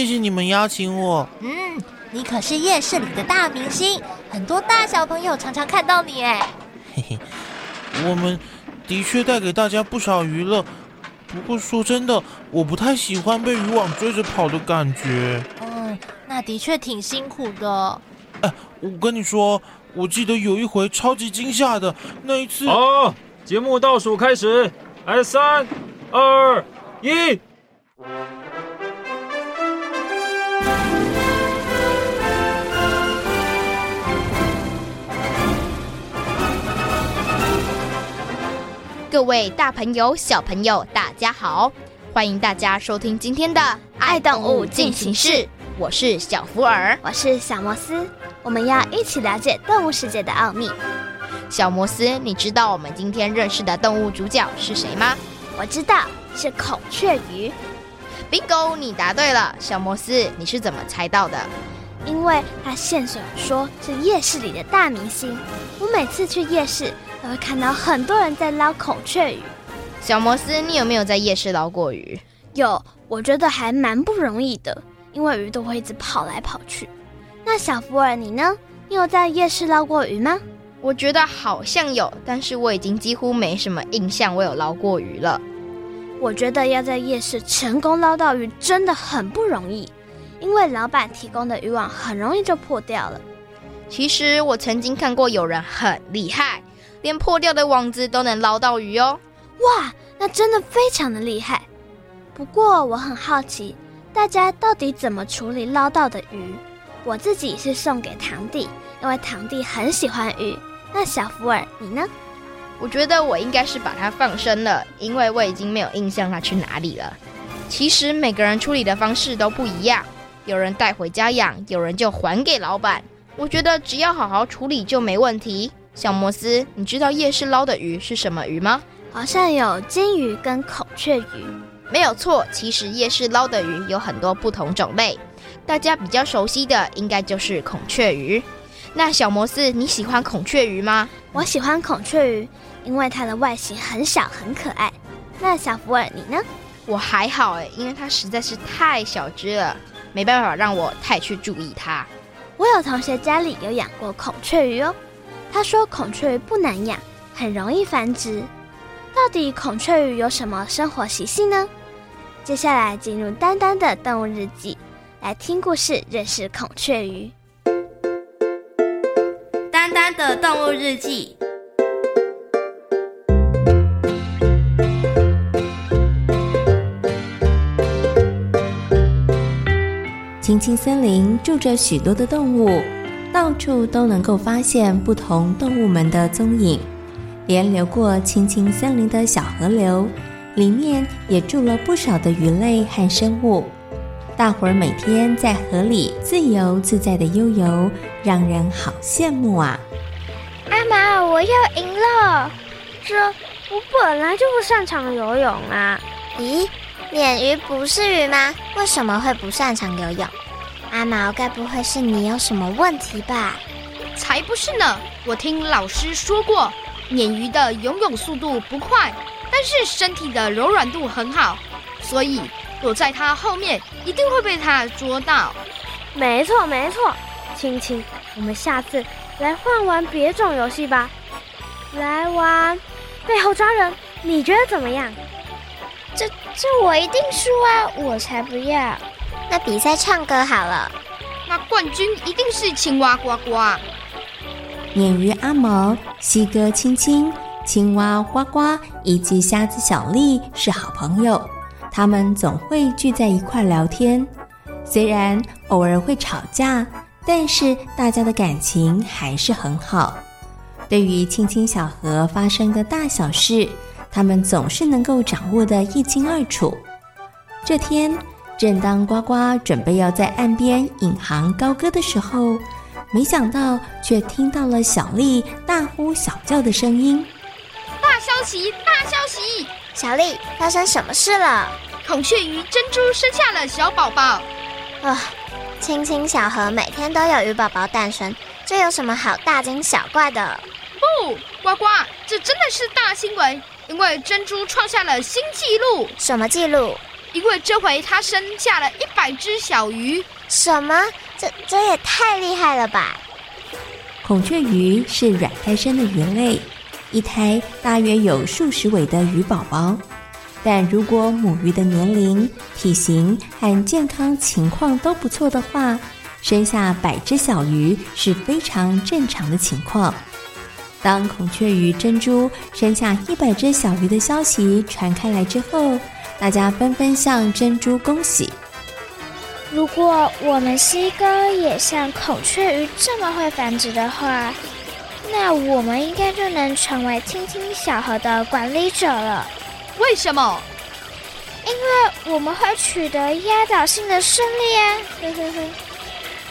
谢谢你们邀请我。嗯，你可是夜市里的大明星，很多大小朋友常常看到你哎。嘿嘿，我们的确带给大家不少娱乐。不过说真的，我不太喜欢被渔网追着跑的感觉。嗯，那的确挺辛苦的。哎，我跟你说，我记得有一回超级惊吓的那一次。好，节目倒数开始，来，三、二、一。各位大朋友、小朋友，大家好！欢迎大家收听今天的《爱动物进行式》，我是小福尔，我是小摩斯，我们要一起了解动物世界的奥秘。小摩斯，你知道我们今天认识的动物主角是谁吗？我知道，是孔雀鱼。Bingo，你答对了。小摩斯，你是怎么猜到的？因为他线索说是夜市里的大明星，我每次去夜市。都会看到很多人在捞孔雀鱼。小摩斯，你有没有在夜市捞过鱼？有，我觉得还蛮不容易的，因为鱼都会一直跑来跑去。那小福尔，你呢？你有在夜市捞过鱼吗？我觉得好像有，但是我已经几乎没什么印象，我有捞过鱼了。我觉得要在夜市成功捞到鱼真的很不容易，因为老板提供的渔网很容易就破掉了。其实我曾经看过有人很厉害。连破掉的网子都能捞到鱼哦！哇，那真的非常的厉害。不过我很好奇，大家到底怎么处理捞到的鱼？我自己是送给堂弟，因为堂弟很喜欢鱼。那小福尔，你呢？我觉得我应该是把它放生了，因为我已经没有印象它去哪里了。其实每个人处理的方式都不一样，有人带回家养，有人就还给老板。我觉得只要好好处理就没问题。小摩斯，你知道夜市捞的鱼是什么鱼吗？好像有金鱼跟孔雀鱼。没有错，其实夜市捞的鱼有很多不同种类，大家比较熟悉的应该就是孔雀鱼。那小摩斯，你喜欢孔雀鱼吗？我喜欢孔雀鱼，因为它的外形很小很可爱。那小福尔，你呢？我还好诶，因为它实在是太小只了，没办法让我太去注意它。我有同学家里有养过孔雀鱼哦。他说：“孔雀鱼不难养，很容易繁殖。到底孔雀鱼有什么生活习性呢？”接下来进入丹丹的动物日记，来听故事，认识孔雀鱼。丹丹的动物日记。青青森林住着许多的动物。到处都能够发现不同动物们的踪影，连流过青青森林的小河流，里面也住了不少的鱼类和生物。大伙儿每天在河里自由自在的悠游，让人好羡慕啊！阿妈，我又赢了！这我本来就不擅长游泳啊！咦，鲶鱼不是鱼吗？为什么会不擅长游泳？阿毛，该不会是你有什么问题吧？才不是呢！我听老师说过，鲶鱼的游泳速度不快，但是身体的柔软度很好，所以躲在它后面一定会被它捉到。没错没错，青青，我们下次来换玩别种游戏吧。来玩背后抓人，你觉得怎么样？这这我一定输啊！我才不要。那比赛唱歌好了，那冠军一定是青蛙呱呱。鲶鱼阿毛、西哥青青、青蛙呱呱以及虾子小丽是好朋友，他们总会聚在一块聊天。虽然偶尔会吵架，但是大家的感情还是很好。对于青青小河发生的大小事，他们总是能够掌握得一清二楚。这天，正当呱呱准备要在岸边引吭高歌的时候，没想到却听到了小丽大呼小叫的声音。大消息！大消息！小丽，发生什么事了？孔雀鱼珍珠生下了小宝宝。啊，青青小河每天都有鱼宝宝诞生，这有什么好大惊小怪的？不，呱呱，这真的是大新闻，因为珍珠创下了新纪录。什么纪录？因为这回它生下了一百只小鱼。什么？这这也太厉害了吧！孔雀鱼是软胎生的鱼类，一胎大约有数十尾的鱼宝宝。但如果母鱼的年龄、体型和健康情况都不错的话，生下百只小鱼是非常正常的情况。当孔雀鱼珍珠生下一百只小鱼的消息传开来之后，大家纷纷向珍珠恭喜。如果我们西哥也像孔雀鱼这么会繁殖的话，那我们应该就能成为青青小河的管理者了。为什么？因为我们会取得压倒性的胜利啊！呵呵呵，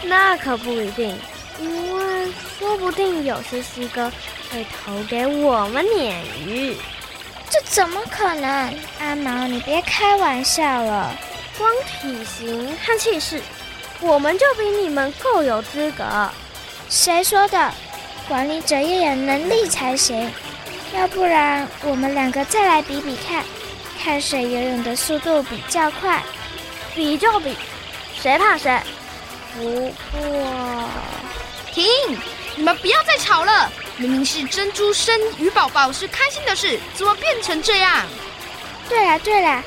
那可不一定，因为说不定有些西哥会投给我们鲶鱼。这怎么可能？阿毛，你别开玩笑了。光体型和气势，我们就比你们够有资格。谁说的？管理者要有能力才行。要不然，我们两个再来比比看，看谁游泳的速度比较快。比就比，谁怕谁？不过，停！你们不要再吵了。明明是珍珠生鱼宝宝是开心的事，怎么变成这样？对啦对啦，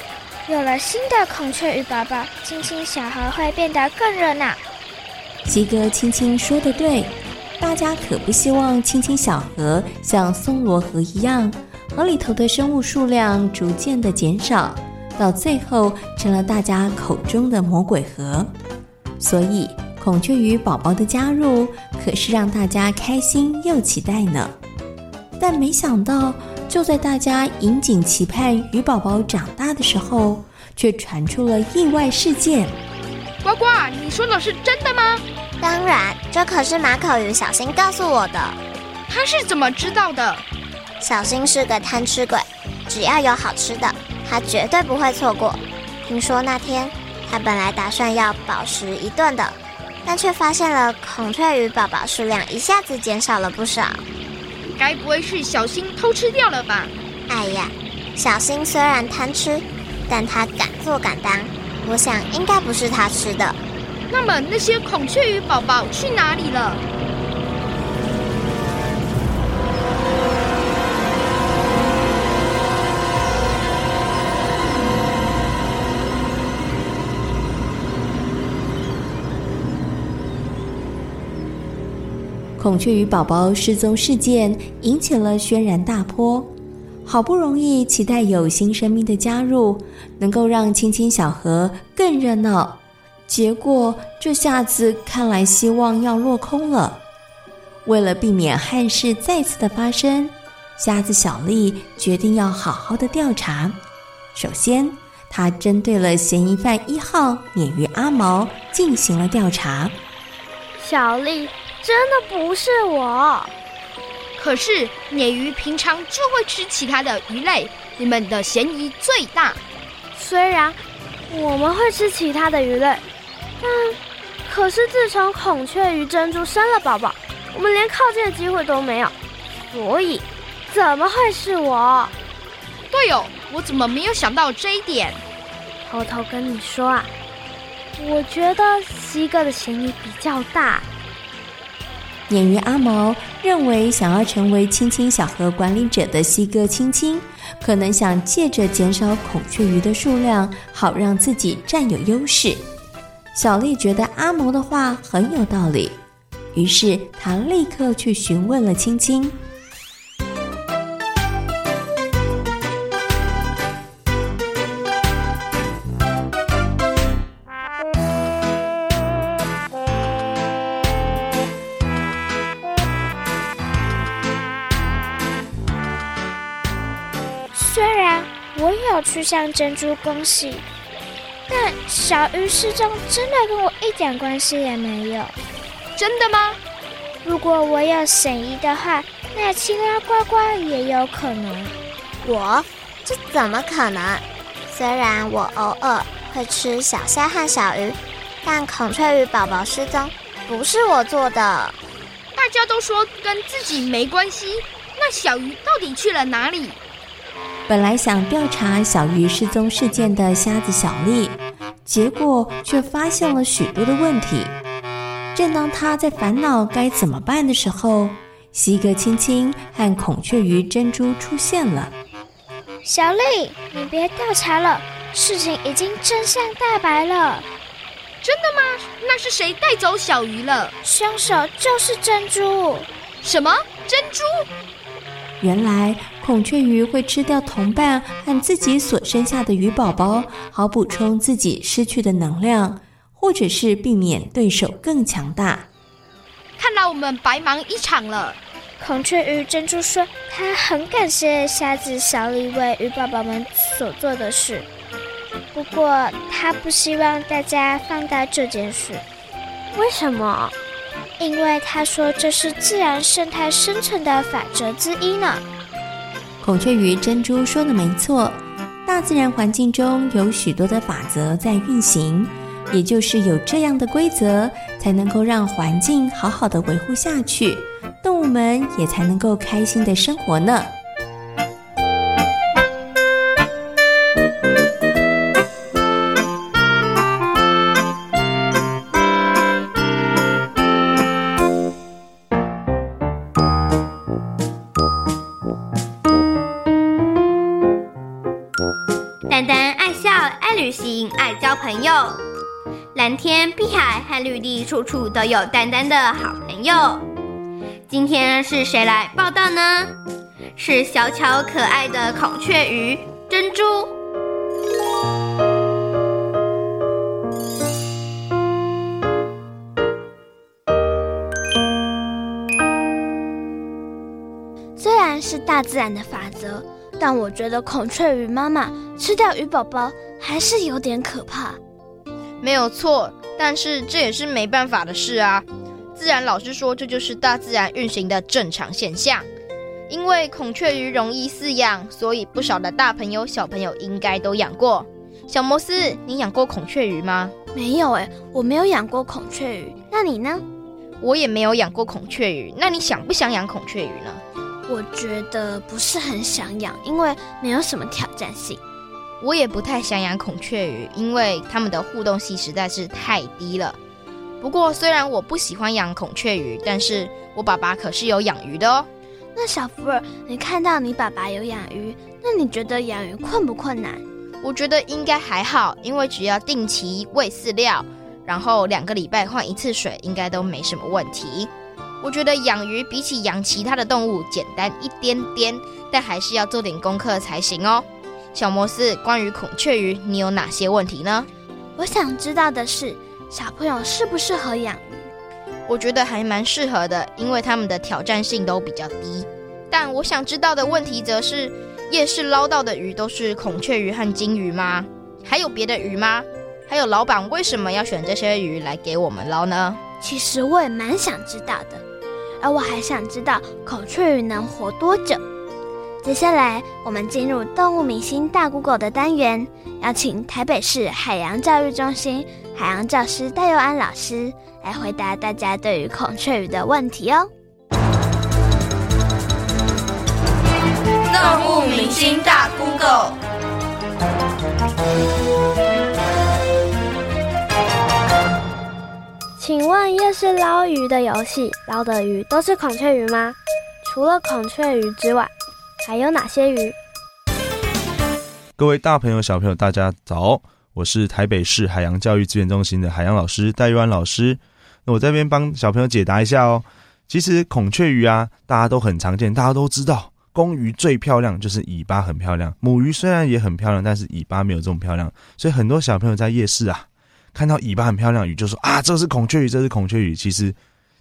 有了新的孔雀鱼宝宝，青青小河会变得更热闹。西哥青青说的对。大家可不希望青青小河像松罗河一样，河里头的生物数量逐渐的减少，到最后成了大家口中的魔鬼河。所以孔雀鱼宝宝的加入可是让大家开心又期待呢。但没想到，就在大家引颈期盼鱼宝宝长大的时候，却传出了意外事件。呱呱，你说的是真的吗？当然，这可是马口鱼小新告诉我的。他是怎么知道的？小新是个贪吃鬼，只要有好吃的，他绝对不会错过。听说那天他本来打算要饱食一顿的，但却发现了孔雀鱼宝宝数量一下子减少了不少。该不会是小新偷吃掉了吧？哎呀，小新虽然贪吃，但他敢做敢当，我想应该不是他吃的。那么那些孔雀鱼宝宝去哪里了？孔雀鱼宝宝失踪事件引起了轩然大波，好不容易期待有新生命的加入，能够让青青小河更热闹。结果这下子看来希望要落空了。为了避免憾事再次的发生，瞎子小丽决定要好好的调查。首先，她针对了嫌疑犯一号鲶鱼阿毛进行了调查。小丽，真的不是我。可是鲶鱼平常就会吃其他的鱼类，你们的嫌疑最大。虽然我们会吃其他的鱼类。但可是，自从孔雀鱼珍珠生了宝宝，我们连靠近的机会都没有，所以怎么会是我？对哦，我怎么没有想到这一点？偷偷跟你说啊，我觉得西哥的嫌疑比较大。鲶鱼阿毛认为，想要成为青青小河管理者的西哥青青，可能想借着减少孔雀鱼的数量，好让自己占有优势。小丽觉得阿毛的话很有道理，于是她立刻去询问了青青。去向珍珠恭喜。但小鱼失踪真的跟我一点关系也没有，真的吗？如果我有嫌疑的话，那青蛙呱呱也有可能。我？这怎么可能？虽然我偶尔会吃小虾和小鱼，但孔雀鱼宝宝失踪不是我做的。大家都说跟自己没关系，那小鱼到底去了哪里？本来想调查小鱼失踪事件的瞎子小丽，结果却发现了许多的问题。正当他在烦恼该怎么办的时候，西格青青和孔雀鱼珍珠出现了。小丽，你别调查了，事情已经真相大白了。真的吗？那是谁带走小鱼了？凶手就是珍珠。什么？珍珠？原来孔雀鱼会吃掉同伴和自己所生下的鱼宝宝，好补充自己失去的能量，或者是避免对手更强大。看来我们白忙一场了。孔雀鱼珍珠说：“他很感谢虾子小李为鱼宝宝们所做的事。”不过，他不希望大家放大这件事。为什么？因为他说这是自然生态生存的法则之一呢。孔雀鱼珍珠说的没错，大自然环境中有许多的法则在运行，也就是有这样的规则，才能够让环境好好的维护下去，动物们也才能够开心的生活呢。朋友，蓝天、碧海和绿地，处处都有丹丹的好朋友。今天是谁来报道呢？是小巧可爱的孔雀鱼珍珠。虽然是大自然的法则，但我觉得孔雀鱼妈妈吃掉鱼宝宝。还是有点可怕，没有错，但是这也是没办法的事啊。自然老师说，这就是大自然运行的正常现象。因为孔雀鱼容易饲养，所以不少的大朋友、小朋友应该都养过。小摩斯，你养过孔雀鱼吗？没有哎，我没有养过孔雀鱼。那你呢？我也没有养过孔雀鱼。那你想不想养孔雀鱼呢？我觉得不是很想养，因为没有什么挑战性。我也不太想养孔雀鱼，因为它们的互动性实在是太低了。不过，虽然我不喜欢养孔雀鱼，但是我爸爸可是有养鱼的哦。那小福尔，你看到你爸爸有养鱼，那你觉得养鱼困不困难？我觉得应该还好，因为只要定期喂饲料，然后两个礼拜换一次水，应该都没什么问题。我觉得养鱼比起养其他的动物简单一点点，但还是要做点功课才行哦。小摩斯，关于孔雀鱼，你有哪些问题呢？我想知道的是，小朋友适不适合养鱼？我觉得还蛮适合的，因为他们的挑战性都比较低。但我想知道的问题则是，夜市捞到的鱼都是孔雀鱼和金鱼吗？还有别的鱼吗？还有老板为什么要选这些鱼来给我们捞呢？其实我也蛮想知道的，而我还想知道孔雀鱼能活多久。接下来，我们进入动物明星大 Google 的单元，邀请台北市海洋教育中心海洋教师戴佑安老师来回答大家对于孔雀鱼的问题哦。动物明星大 Google，请问夜市捞鱼的游戏，捞的鱼都是孔雀鱼吗？除了孔雀鱼之外，还有哪些鱼？各位大朋友、小朋友，大家早！我是台北市海洋教育资源中心的海洋老师戴玉安老师。那我这边帮小朋友解答一下哦。其实孔雀鱼啊，大家都很常见，大家都知道，公鱼最漂亮就是尾巴很漂亮。母鱼虽然也很漂亮，但是尾巴没有这么漂亮。所以很多小朋友在夜市啊，看到尾巴很漂亮鱼，就说啊，这是孔雀鱼，这是孔雀鱼。其实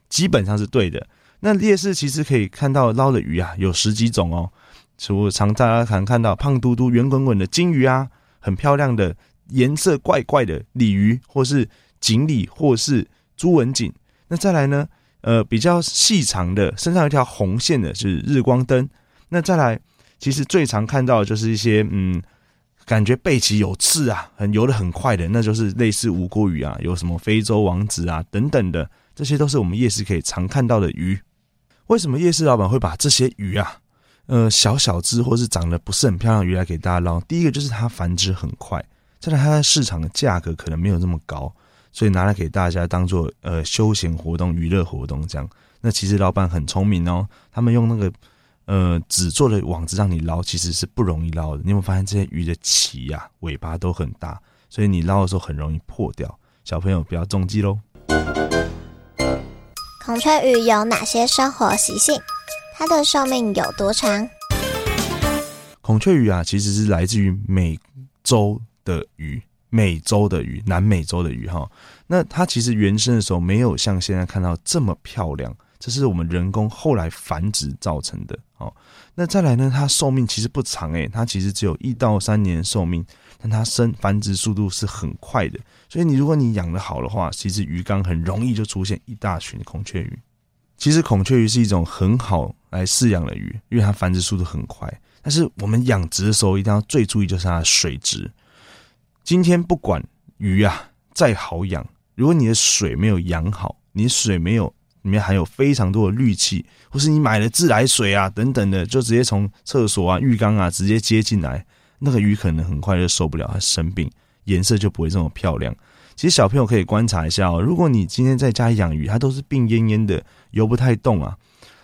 基本上是对的。那夜市其实可以看到捞的鱼啊，有十几种哦。除了常大家可能看到胖嘟嘟、圆滚滚的金鱼啊，很漂亮的颜色怪怪的鲤鱼，或是锦鲤，或是朱文锦。那再来呢，呃，比较细长的，身上有一条红线的，是日光灯。那再来，其实最常看到的就是一些嗯。感觉背鳍有刺啊，很游得很快的，那就是类似吴郭鱼啊，有什么非洲王子啊等等的，这些都是我们夜市可以常看到的鱼。为什么夜市老板会把这些鱼啊，呃，小小只或是长得不是很漂亮的鱼来给大家捞？第一个就是它繁殖很快，再来它在市场的价格可能没有那么高，所以拿来给大家当做呃休闲活动、娱乐活动这样。那其实老板很聪明哦，他们用那个。呃，纸做的网子让你捞，其实是不容易捞的。你有没有发现这些鱼的鳍呀、啊、尾巴都很大，所以你捞的时候很容易破掉。小朋友不要中计喽。孔雀鱼有哪些生活习性？它的寿命有多长？孔雀鱼啊，其实是来自于美洲的鱼，美洲的鱼，南美洲的鱼哈。那它其实原生的时候没有像现在看到这么漂亮。这是我们人工后来繁殖造成的哦。那再来呢？它寿命其实不长诶，它其实只有一到三年寿命，但它生繁殖速度是很快的。所以你如果你养的好的话，其实鱼缸很容易就出现一大群孔雀鱼。其实孔雀鱼是一种很好来饲养的鱼，因为它繁殖速度很快。但是我们养殖的时候一定要最注意就是它的水质。今天不管鱼啊再好养，如果你的水没有养好，你水没有。里面含有非常多的氯气，或是你买了自来水啊等等的，就直接从厕所啊、浴缸啊直接接进来，那个鱼可能很快就受不了，它生病，颜色就不会这么漂亮。其实小朋友可以观察一下哦，如果你今天在家里养鱼，它都是病恹恹的，游不太动啊，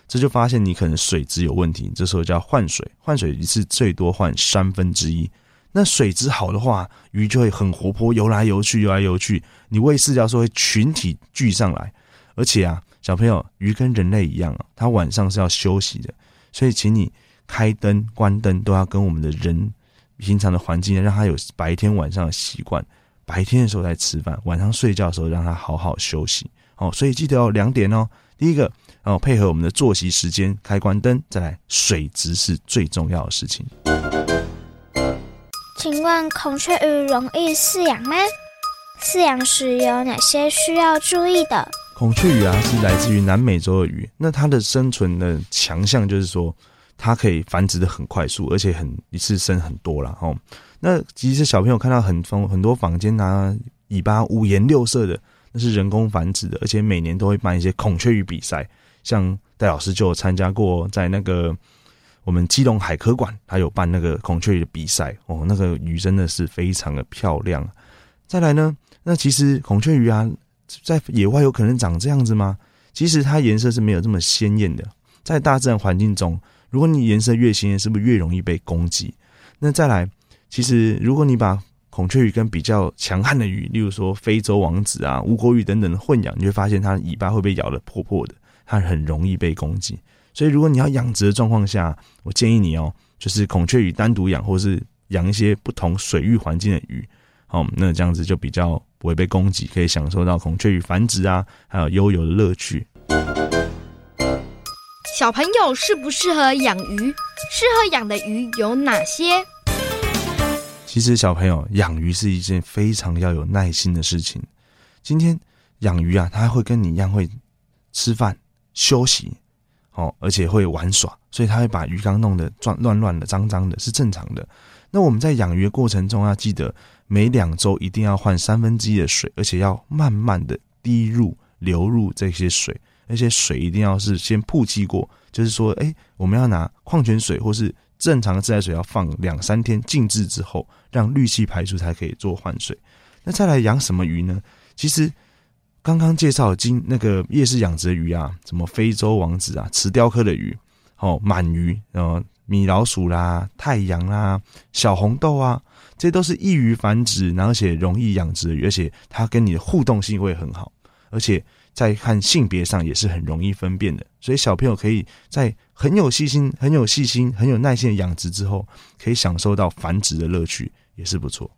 这就发现你可能水质有问题，这时候就要换水，换水一次最多换三分之一。那水质好的话，鱼就会很活泼，游来游去，游来游去，你喂饲料时候会群体聚上来，而且啊。小朋友，鱼跟人类一样啊，它晚上是要休息的，所以请你开灯、关灯都要跟我们的人平常的环境，让它有白天晚上的习惯。白天的时候在吃饭，晚上睡觉的时候让它好好休息。哦，所以记得有两点哦。第一个，哦，配合我们的作息时间开关灯，再来水质是最重要的事情。请问孔雀鱼容易饲养吗？饲养时有哪些需要注意的？孔雀鱼啊，是来自于南美洲的鱼。那它的生存的强项就是说，它可以繁殖的很快速，而且很一次生很多了哦。那其实小朋友看到很多很多房间拿尾巴五颜六色的，那是人工繁殖的，而且每年都会办一些孔雀鱼比赛。像戴老师就有参加过，在那个我们基隆海科馆，他有办那个孔雀鱼的比赛哦。那个鱼真的是非常的漂亮。再来呢，那其实孔雀鱼啊。在野外有可能长这样子吗？其实它颜色是没有这么鲜艳的。在大自然环境中，如果你颜色越鲜艳，是不是越容易被攻击？那再来，其实如果你把孔雀鱼跟比较强悍的鱼，例如说非洲王子啊、吴郭鱼等等的混养，你会发现它的尾巴会被咬得破破的，它很容易被攻击。所以如果你要养殖的状况下，我建议你哦，就是孔雀鱼单独养，或是养一些不同水域环境的鱼。好，那这样子就比较不会被攻击，可以享受到孔雀鱼繁殖啊，还有悠游的乐趣。小朋友适不适合养鱼？适合养的鱼有哪些？其实小朋友养鱼是一件非常要有耐心的事情。今天养鱼啊，它会跟你一样会吃饭、休息，哦，而且会玩耍，所以它会把鱼缸弄得乱乱乱的、脏脏的，是正常的。那我们在养鱼的过程中要记得。每两周一定要换三分之一的水，而且要慢慢的滴入流入这些水，而且水一定要是先曝气过，就是说，哎，我们要拿矿泉水或是正常的自来水，要放两三天静置之后，让氯气排出才可以做换水。那再来养什么鱼呢？其实刚刚介绍今那个夜市养殖的鱼啊，什么非洲王子啊，瓷雕科的鱼，哦，鳗鱼，然后米老鼠啦，太阳啦，小红豆啊。这都是易于繁殖，而且容易养殖的鱼，而且它跟你的互动性会很好，而且在看性别上也是很容易分辨的。所以小朋友可以在很有细心、很有细心、很有耐心的养殖之后，可以享受到繁殖的乐趣，也是不错。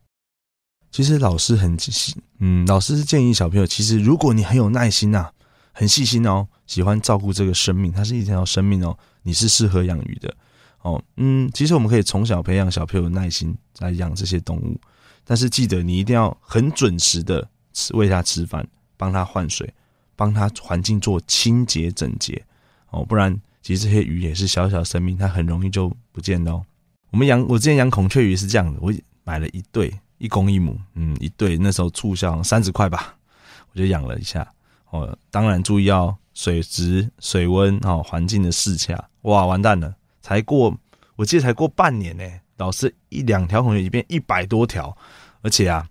其实老师很细，嗯，老师是建议小朋友，其实如果你很有耐心呐、很细心哦，喜欢照顾这个生命，它是一条生命哦，你是适合养鱼的。哦，嗯，其实我们可以从小培养小朋友的耐心来养这些动物，但是记得你一定要很准时的吃喂它吃饭，帮它换水，帮它环境做清洁整洁哦，不然其实这些鱼也是小小生命，它很容易就不见了。我们养我之前养孔雀鱼是这样的，我买了一对，一公一母，嗯，一对那时候促销三十块吧，我就养了一下哦，当然注意要水质、水温哦，环境的适恰，哇，完蛋了。才过，我记得才过半年呢，老师一两条孔雀鱼变一百多条，而且啊，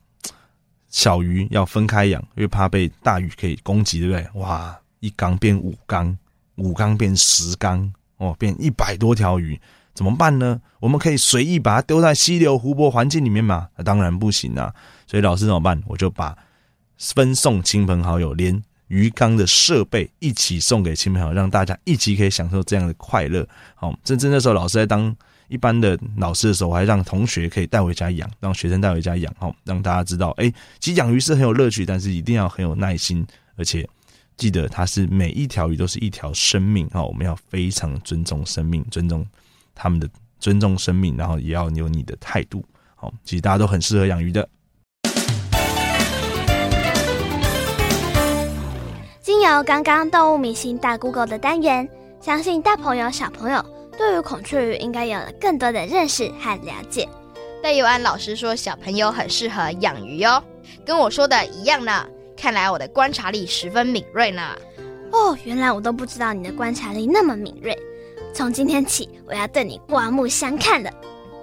小鱼要分开养，因为怕被大鱼可以攻击，对不对？哇，一缸变五缸，五缸变十缸，哦，变一百多条鱼，怎么办呢？我们可以随意把它丢在溪流、湖泊环境里面吗？那当然不行啊！所以老师怎么办？我就把分送亲朋好友，连。鱼缸的设备一起送给亲朋好友，让大家一起可以享受这样的快乐。好，甚至那时候老师在当一般的老师的时候，我还让同学可以带回家养，让学生带回家养。好，让大家知道，哎，其实养鱼是很有乐趣，但是一定要很有耐心，而且记得它是每一条鱼都是一条生命。好，我们要非常尊重生命，尊重他们的尊重生命，然后也要有你的态度。好，其实大家都很适合养鱼的。经由刚刚动物明星大 Google 的单元，相信大朋友小朋友对于孔雀鱼应该有了更多的认识和了解。戴佑安老师说，小朋友很适合养鱼哦，跟我说的一样呢。看来我的观察力十分敏锐呢。哦，原来我都不知道你的观察力那么敏锐。从今天起，我要对你刮目相看了。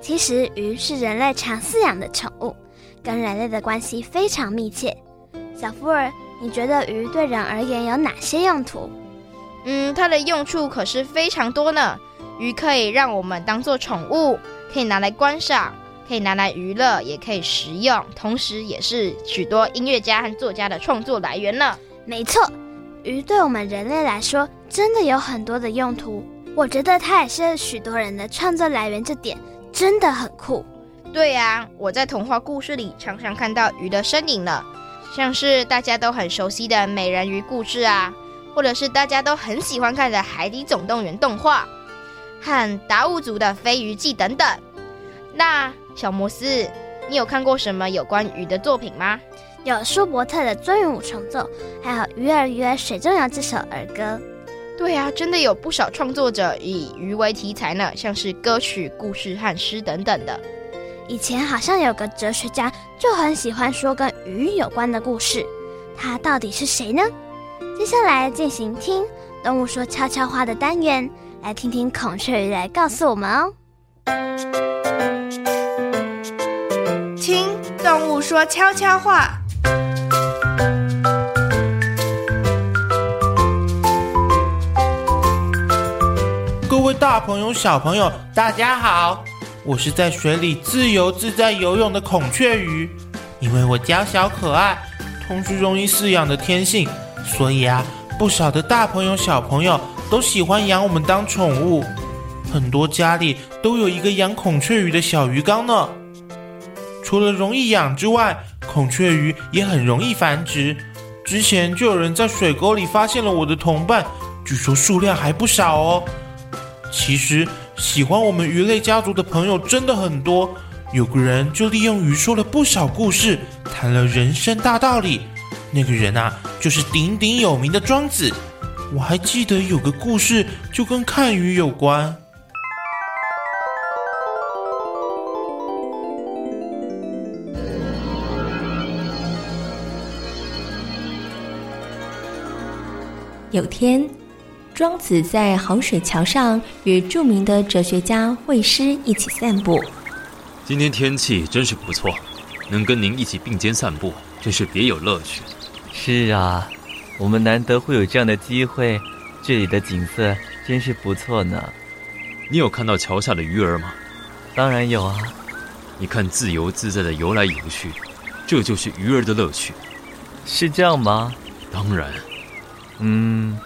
其实鱼是人类常饲养的宠物，跟人类的关系非常密切。小福尔。你觉得鱼对人而言有哪些用途？嗯，它的用处可是非常多呢。鱼可以让我们当做宠物，可以拿来观赏，可以拿来娱乐，也可以食用，同时也是许多音乐家和作家的创作来源呢。没错，鱼对我们人类来说真的有很多的用途。我觉得它也是许多人的创作来源，这点真的很酷。对呀，我在童话故事里常常看到鱼的身影呢。像是大家都很熟悉的美人鱼故事啊，或者是大家都很喜欢看的《海底总动员》动画，和达悟族的《飞鱼记》等等。那小摩斯，你有看过什么有关鱼的作品吗？有舒伯特的《鱒与五重奏》，还有《鱼儿鱼儿水中游》这首儿歌。对啊，真的有不少创作者以鱼为题材呢，像是歌曲、故事和诗等等的。以前好像有个哲学家就很喜欢说跟鱼有关的故事，他到底是谁呢？接下来进行听动物说悄悄话的单元，来听听孔雀鱼来告诉我们哦。听动物说悄悄话，各位大朋友、小朋友，大家好。我是在水里自由自在游泳的孔雀鱼，因为我娇小可爱，同时容易饲养的天性，所以啊，不少的大朋友小朋友都喜欢养我们当宠物，很多家里都有一个养孔雀鱼的小鱼缸呢。除了容易养之外，孔雀鱼也很容易繁殖。之前就有人在水沟里发现了我的同伴，据说数量还不少哦。其实。喜欢我们鱼类家族的朋友真的很多，有个人就利用鱼说了不少故事，谈了人生大道理。那个人啊，就是鼎鼎有名的庄子。我还记得有个故事就跟看鱼有关。有天。庄子在衡水桥上与著名的哲学家惠施一起散步。今天天气真是不错，能跟您一起并肩散步，真是别有乐趣。是啊，我们难得会有这样的机会，这里的景色真是不错呢。你有看到桥下的鱼儿吗？当然有啊。你看自由自在的游来游去，这就是鱼儿的乐趣。是这样吗？当然。嗯。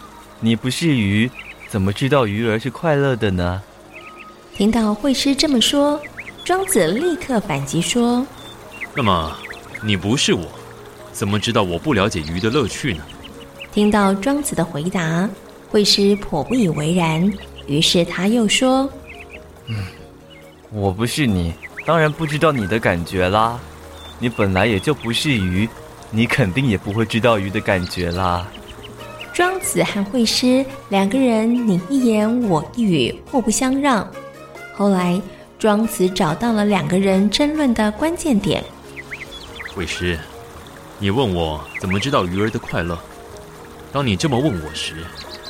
你不是鱼，怎么知道鱼儿是快乐的呢？听到惠施这么说，庄子立刻反击说：“那么，你不是我，怎么知道我不了解鱼的乐趣呢？”听到庄子的回答，惠施颇不以为然。于是他又说：“嗯，我不是你，当然不知道你的感觉啦。你本来也就不是鱼，你肯定也不会知道鱼的感觉啦。庄子和惠施两个人你一言我一语，互不相让。后来，庄子找到了两个人争论的关键点。惠施，你问我怎么知道鱼儿的快乐？当你这么问我时，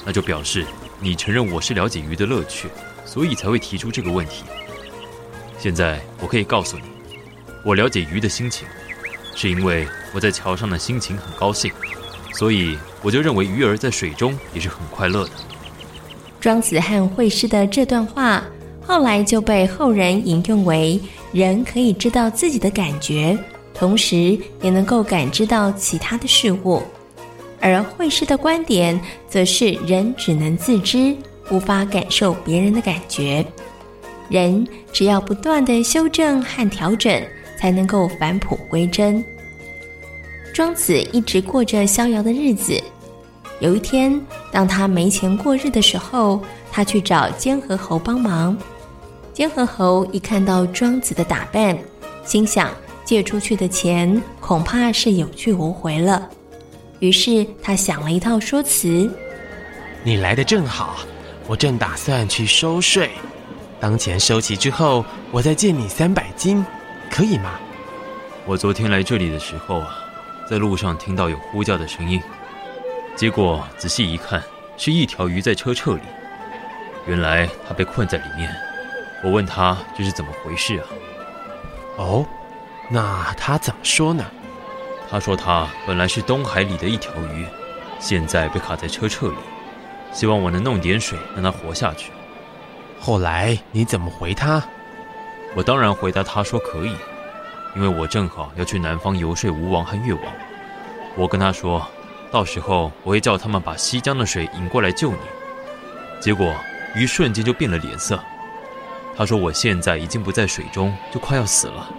那就表示你承认我是了解鱼的乐趣，所以才会提出这个问题。现在我可以告诉你。我了解鱼的心情，是因为我在桥上的心情很高兴，所以我就认为鱼儿在水中也是很快乐的。庄子和惠施的这段话，后来就被后人引用为人可以知道自己的感觉，同时也能够感知到其他的事物。而惠施的观点，则是人只能自知，无法感受别人的感觉。人只要不断地修正和调整。才能够返璞归真。庄子一直过着逍遥的日子。有一天，当他没钱过日的时候，他去找监河侯帮忙。监河侯一看到庄子的打扮，心想借出去的钱恐怕是有去无回了。于是他想了一套说辞：“你来的正好，我正打算去收税，当钱收齐之后，我再借你三百斤。”可以吗？我昨天来这里的时候啊，在路上听到有呼叫的声音，结果仔细一看，是一条鱼在车辙里。原来它被困在里面。我问他这是怎么回事啊？哦，那他怎么说呢？他说他本来是东海里的一条鱼，现在被卡在车辙里，希望我能弄点水让它活下去。后来你怎么回他？我当然回答他说可以，因为我正好要去南方游说吴王和越王。我跟他说，到时候我会叫他们把西江的水引过来救你。结果鱼瞬间就变了脸色。他说我现在已经不在水中，就快要死了。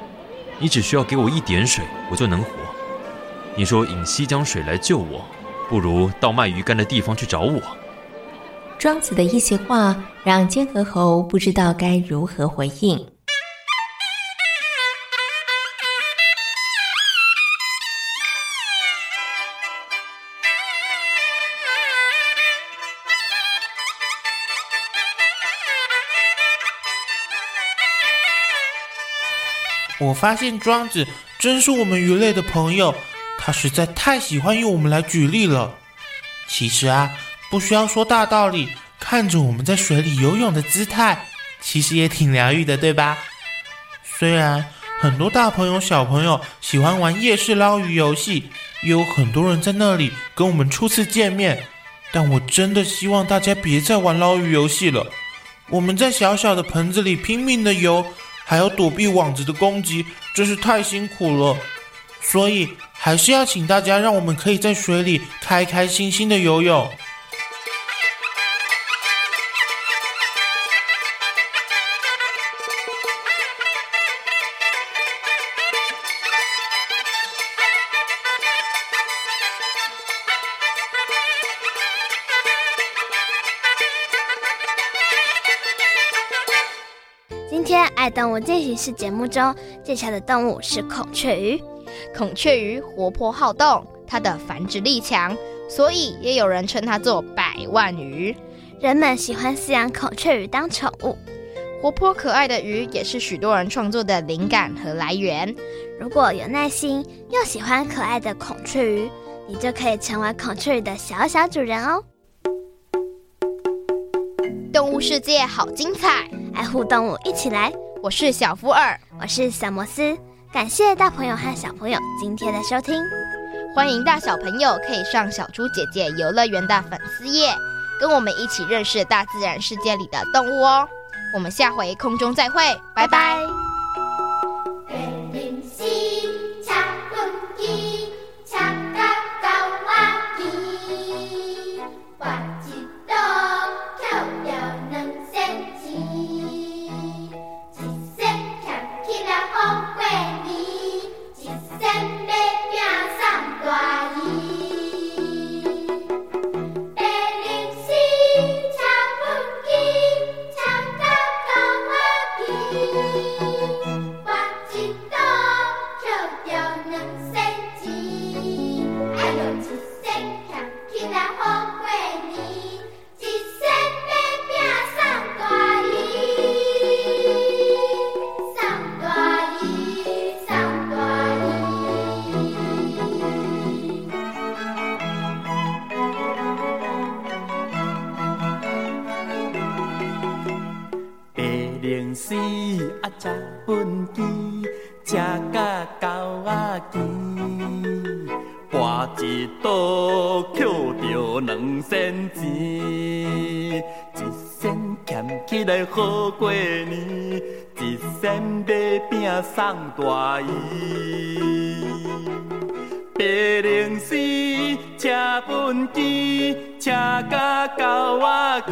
你只需要给我一点水，我就能活。你说引西江水来救我，不如到卖鱼干的地方去找我。庄子的一席话让监河侯不知道该如何回应。我发现庄子真是我们鱼类的朋友，他实在太喜欢用我们来举例了。其实啊，不需要说大道理，看着我们在水里游泳的姿态，其实也挺疗愈的，对吧？虽然很多大朋友小朋友喜欢玩夜市捞鱼游戏，也有很多人在那里跟我们初次见面，但我真的希望大家别再玩捞鱼游戏了。我们在小小的盆子里拼命的游。还要躲避网子的攻击，真是太辛苦了。所以还是要请大家，让我们可以在水里开开心心的游泳。动物进行式节目中介绍的动物是孔雀鱼。孔雀鱼活泼好动，它的繁殖力强，所以也有人称它做百万鱼。人们喜欢饲养孔雀鱼当宠物。活泼可爱的鱼也是许多人创作的灵感和来源。如果有耐心又喜欢可爱的孔雀鱼，你就可以成为孔雀鱼的小小主人哦。动物世界好精彩，爱护动物一起来！我是小福二，我是小摩斯，感谢大朋友和小朋友今天的收听。欢迎大小朋友可以上小猪姐姐游乐园的粉丝页，跟我们一起认识大自然世界里的动物哦。我们下回空中再会，拜拜。时啊，食畚箕，食甲狗仔甜，跋一倒捡着两仙钱，一仙俭起来好过年，一仙买饼送大姨。白龙丝车畚箕，车甲狗仔骑，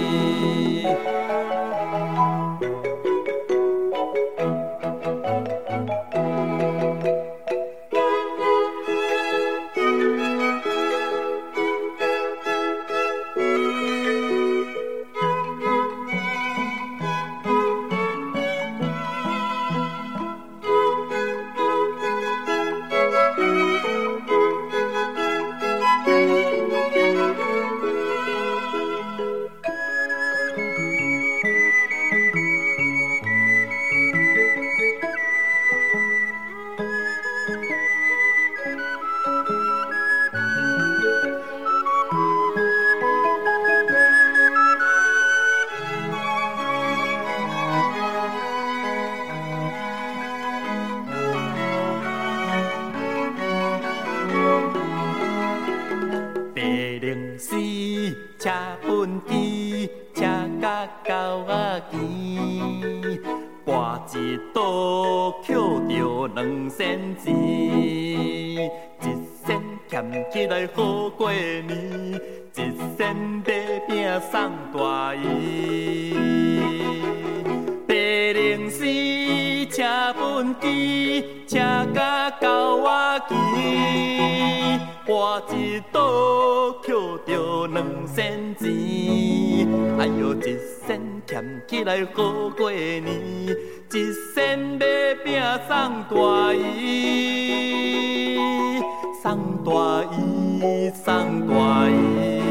请分箕，请到我瓦墘，一道捡着两仙钱。哎哟，一仙捡起来好过年，一仙买饼送大姨，送大姨，送大姨。